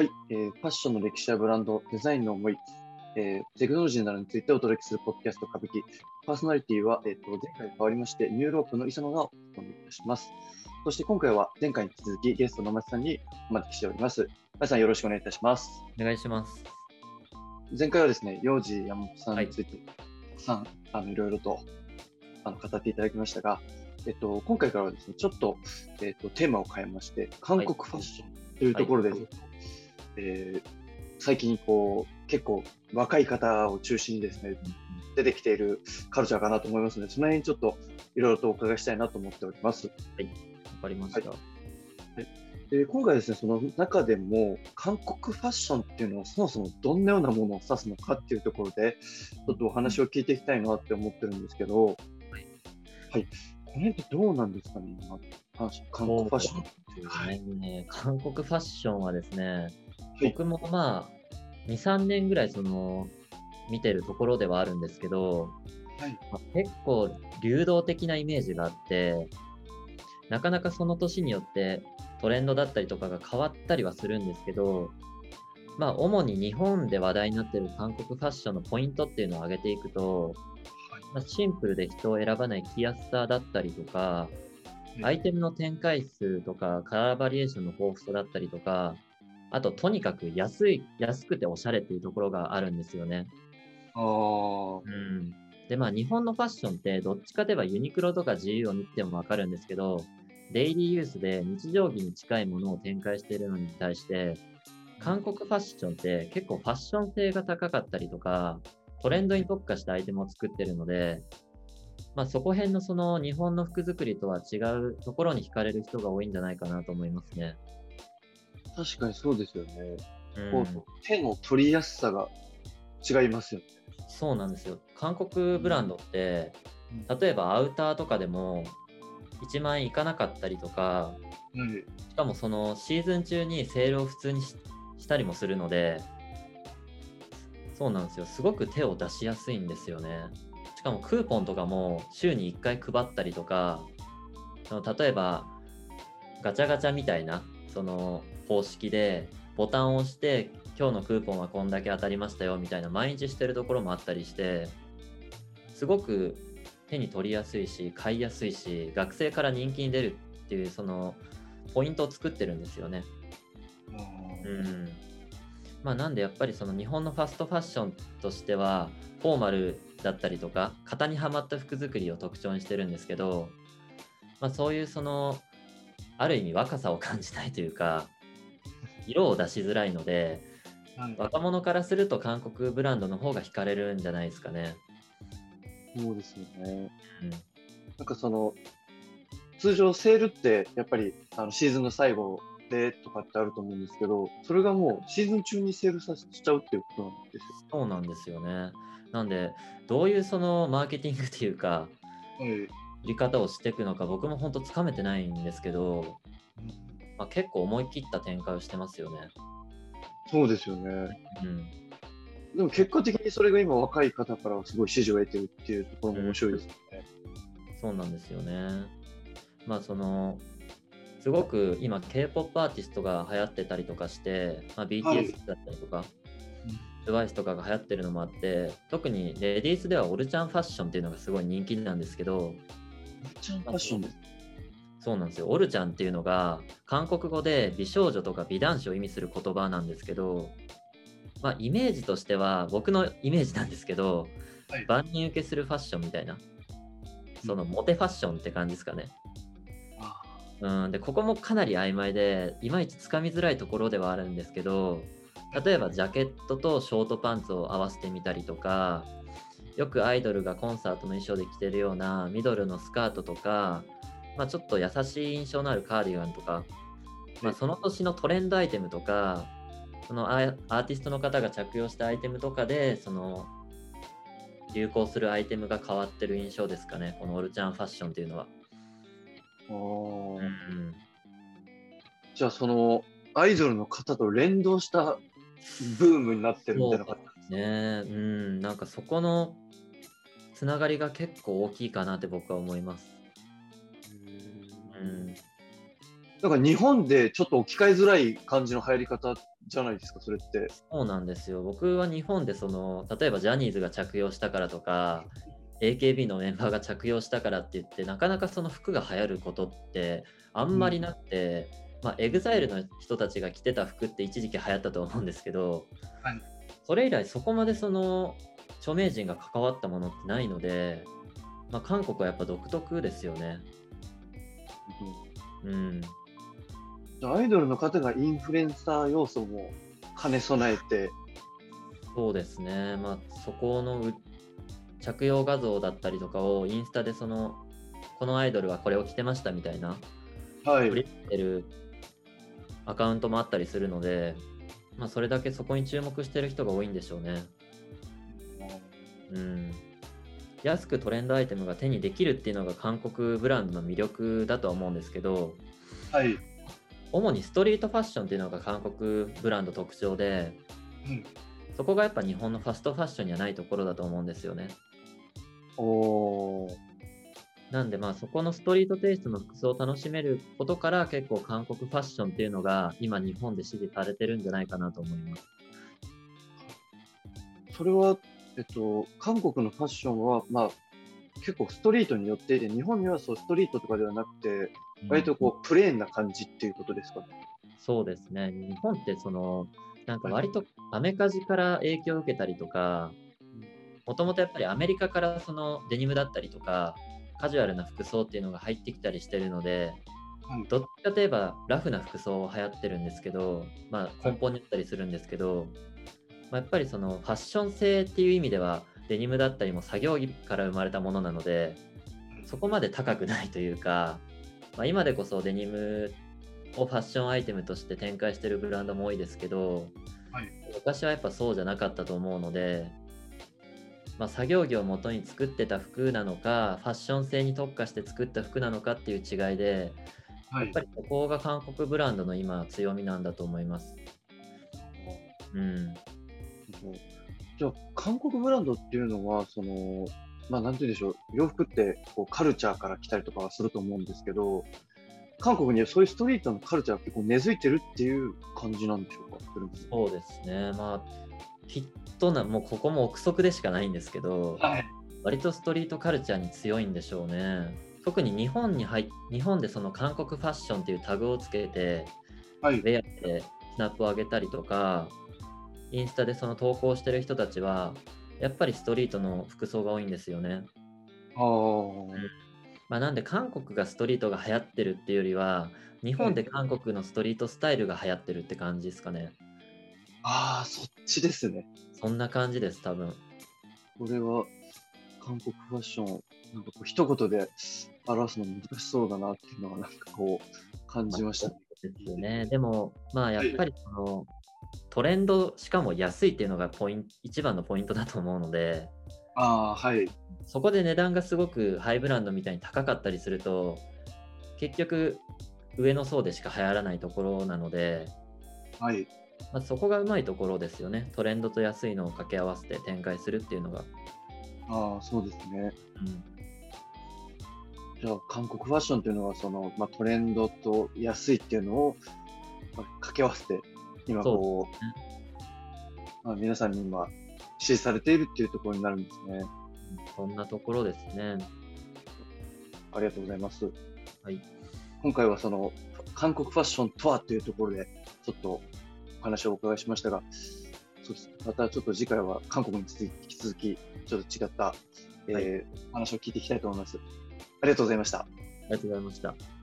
はい、えー、ファッションの歴史やブランド、デザインの思い、えー、テクノロジーなどについてお届けするポッドキャスト CBK。パーソナリティは、えーと、前回変わりまして、ニューロープの磯野がお務めいたします。そして今回は前回に引き続きゲストの松さんにお招きしております。松さんよろしくお願いいたします。お願いします。前回はですね、ヨウジヤマモトさんについて、たくさん、あのいろいろとあの語っていただきましたが、えっと、今回からはですね、ちょっと、えっと、テーマを変えまして、韓国ファッションというところで、はい、えー、最近こう、結構若い方を中心にですね、出てきているカルチャーかなと思いますので、その辺にちょっといろいろとお伺いしたいなと思っております。はい、わかりました。はいで今回ですね、その中でも韓国ファッションっていうのはそもそもどんなようなものを指すのかっていうところで、ちょっとお話を聞いていきたいなって思ってるんですけど、はい、はい、この辺ってどうなんですかね、今、韓国ファッションはい、ね。韓国ファッションはですね、僕もまあ、2、3年ぐらいその、見てるところではあるんですけど、はい。まあ、結構流動的なイメージがあって、なかなかその年によってトレンドだったりとかが変わったりはするんですけど、まあ、主に日本で話題になっている韓国ファッションのポイントっていうのを挙げていくと、まあ、シンプルで人を選ばない着やすさだったりとか、アイテムの展開数とか、カラーバリエーションの豊富さだったりとか、あと、とにかく安い、安くておしゃれっていうところがあるんですよね。ああ。うん。で、まあ、日本のファッションって、どっちかといえばユニクロとか GU を見てもわかるんですけど、デイリーユースで日常着に近いものを展開しているのに対して、韓国ファッションって結構ファッション性が高かったりとか、トレンドに特化したアイテムを作ってるので、まあ、そこ辺のその日本の服作りとは違うところに惹かれる人が多いんじゃないかなと思いますね。確かにそうですよね。うん、手の取りやすさが違いますよね。そうなんですよ。韓国ブランドって、例えばアウターとかでも1万円いかなかったりとか、うん、しかもそのシーズン中にセールを普通にしたりもするので、そうなんですよ。すごく手を出しやすいんですよね。しかもクーポンとかも週に1回配ったりとか、例えばガチャガチャみたいなその方式でボタンを押して今日のクーポンはこんだけ当たりましたよみたいな毎日してるところもあったりしてすごく手に取りやすいし買いやすいし学生から人気に出るっていうそのポイントを作ってるんですよね。うんまあ、なんでやっぱりその日本のファストファッションとしてはフォーマルだったりとか型にはまった服作りを特徴にしてるんですけど、まあ、そういうそのある意味若さを感じたいというか 色を出しづらいので、はい、若者からすると韓国ブランドの方が惹かれるんじゃないですかね。そうですよね。うん、なんかその通常セールってやっぱりあのシーズンの最後でとかってあると思うんですけど、それがもうシーズン中にセールさせちゃうっていうことなんですよ。そうなんですよね。なんで、どういうそのマーケティングっていうか、はい、売り方をしていくのか、僕も本当つかめてないんですけど、まあ、結構思い切った展開をしてますよね。そうですよね。うん。でも結果的にそれが今若い方からすごい支持を得てるっていうところも面白いですよね。うん、そうなんですよね。まあそのすごく今 K-POP アーティストが流行ってたりとかして、まあ、BTS だったりとか、はい、TWICE とかが流行ってるのもあって特にレディースではオルチャンファッションっていうのがすごい人気なんですけどオルチャンファッションです。そうなんですよ。オルチャンっていうのが韓国語で美少女とか美男子を意味する言葉なんですけど、まあ、イメージとしては僕のイメージなんですけど、はい、万人受けするファッションみたいな。そのモテファッションって感じですかね、うん、でここもかなり曖昧でいまいちつかみづらいところではあるんですけど例えばジャケットとショートパンツを合わせてみたりとかよくアイドルがコンサートの衣装で着てるようなミドルのスカートとか、まあ、ちょっと優しい印象のあるカーディガンとか、まあ、その年のトレンドアイテムとかそのアーティストの方が着用したアイテムとかでその流行するアイテムが変わってる印象ですかねこのオルチャンファッションっていうのは。うん、じゃあそのアイドルの方と連動したブームになってるみたいな感じね。うん、なんかそこのつながりが結構大きいかなって僕は思います。うん。なんか日本でちょっと置き換えづらい感じの流行り方じゃないですか、それって。そうなんですよ。僕は日本でその、例えばジャニーズが着用したからとか、AKB のメンバーが着用したからって言って、なかなかその服が流行ることってあんまりなくて、うん、まあ、EXILE の人たちが着てた服って一時期流行ったと思うんですけど、はい、それ以来そこまでその著名人が関わったものってないので、まあ、韓国はやっぱ独特ですよね。うん。アイドルの方がインフルエンサー要素も兼ね備えて。そうですね。まあ、そこの着用画像だったりとかをインスタでその、このアイドルはこれを着てましたみたいな、はい。てるアカウントもあったりするので、まあ、それだけそこに注目してる人が多いんでしょうね。うん。安くトレンドアイテムが手にできるっていうのが韓国ブランドの魅力だとは思うんですけど、はい、主にストリートファッションっていうのが韓国ブランド特徴で、うん、そこがやっぱ日本のファストファッションにはないところだと思うんですよね。おなんでまあそこのストリートテイストの服装を楽しめることから結構韓国ファッションっていうのが今日本で支持されてるんじゃないかなと思います。それはえっと、韓国のファッションは、まあ、結構ストリートによっていて、日本にはそうストリートとかではなくて、割とこうプレーンな感じっていうことですかね。そうですね。日本ってその、なんか割とアメカジから影響を受けたりとか、もともとやっぱりアメリカからそのデニムだったりとか、カジュアルな服装っていうのが入ってきたりしてるので、どっちかといえばラフな服装流行ってるんですけど、まあ根本にあったりするんですけど、まあ、やっぱりそのファッション性っていう意味ではデニムだったりも作業着から生まれたものなのでそこまで高くないというか、まあ、今でこそデニムをファッションアイテムとして展開してるブランドも多いですけど、はい、昔はやっぱそうじゃなかったと思うので、まあ、作業着を元に作ってた服なのかファッション性に特化して作った服なのかっていう違いで、はい、やっぱりここが韓国ブランドの今強みなんだと思います。うん、じゃあ、韓国ブランドっていうのは、その、まあ、なんて言うんでしょう、洋服ってこうカルチャーから来たりとかはすると思うんですけど、韓国にはそういうストリートのカルチャーが結構根付いてるっていう感じなんでしょうか、そうですね、まあ、きっとな、もうここも憶測でしかないんですけど、はい、割とストリートカルチャーに強いんでしょうね。特に日本に入日本でその韓国ファッションっていうタグをつけて、はい、ウェアでスナップを上げたりとか、インスタでその投稿してる人たちは、やっぱりストリートの服装が多いんですよね。あまあ、なんで韓国がストリートが流行ってるっていうよりは、日本で韓国のストリートスタイルが流行ってるって感じですかね。ああ、そっちですね。そんな感じです、多分。これは韓国ファッション、なんかこう一言で表すの難しそうだなっていうのはなんかこう感じました、ですよね。でも、まあやっぱりその、トレンド、しかも安いっていうのがポイント一番のポイントだと思うので、あはい、そこで値段がすごくハイブランドみたいに高かったりすると、結局、上の層でしか流行らないところなので、はいまあ、そこがうまいところですよね。トレンドと安いのを掛け合わせて展開するっていうのが。ああ、そうですね。うん、じゃあ、韓国ファッションっていうのは、そのまあ、トレンドと安いっていうのを、まあ、掛け合わせて今こう、ね、まあ、皆さんに今、支持されているっていうところになるんですね。そんなところですね。ありがとうございます。はい、今回はその韓国ファッションとはというところで、ちょっとお話をお伺いしましたが、またちょっと次回は韓国に引き続き、ちょっと違った、えー、はい、話を聞いていきたいと思います。ありがとうございました。ありがとうございました。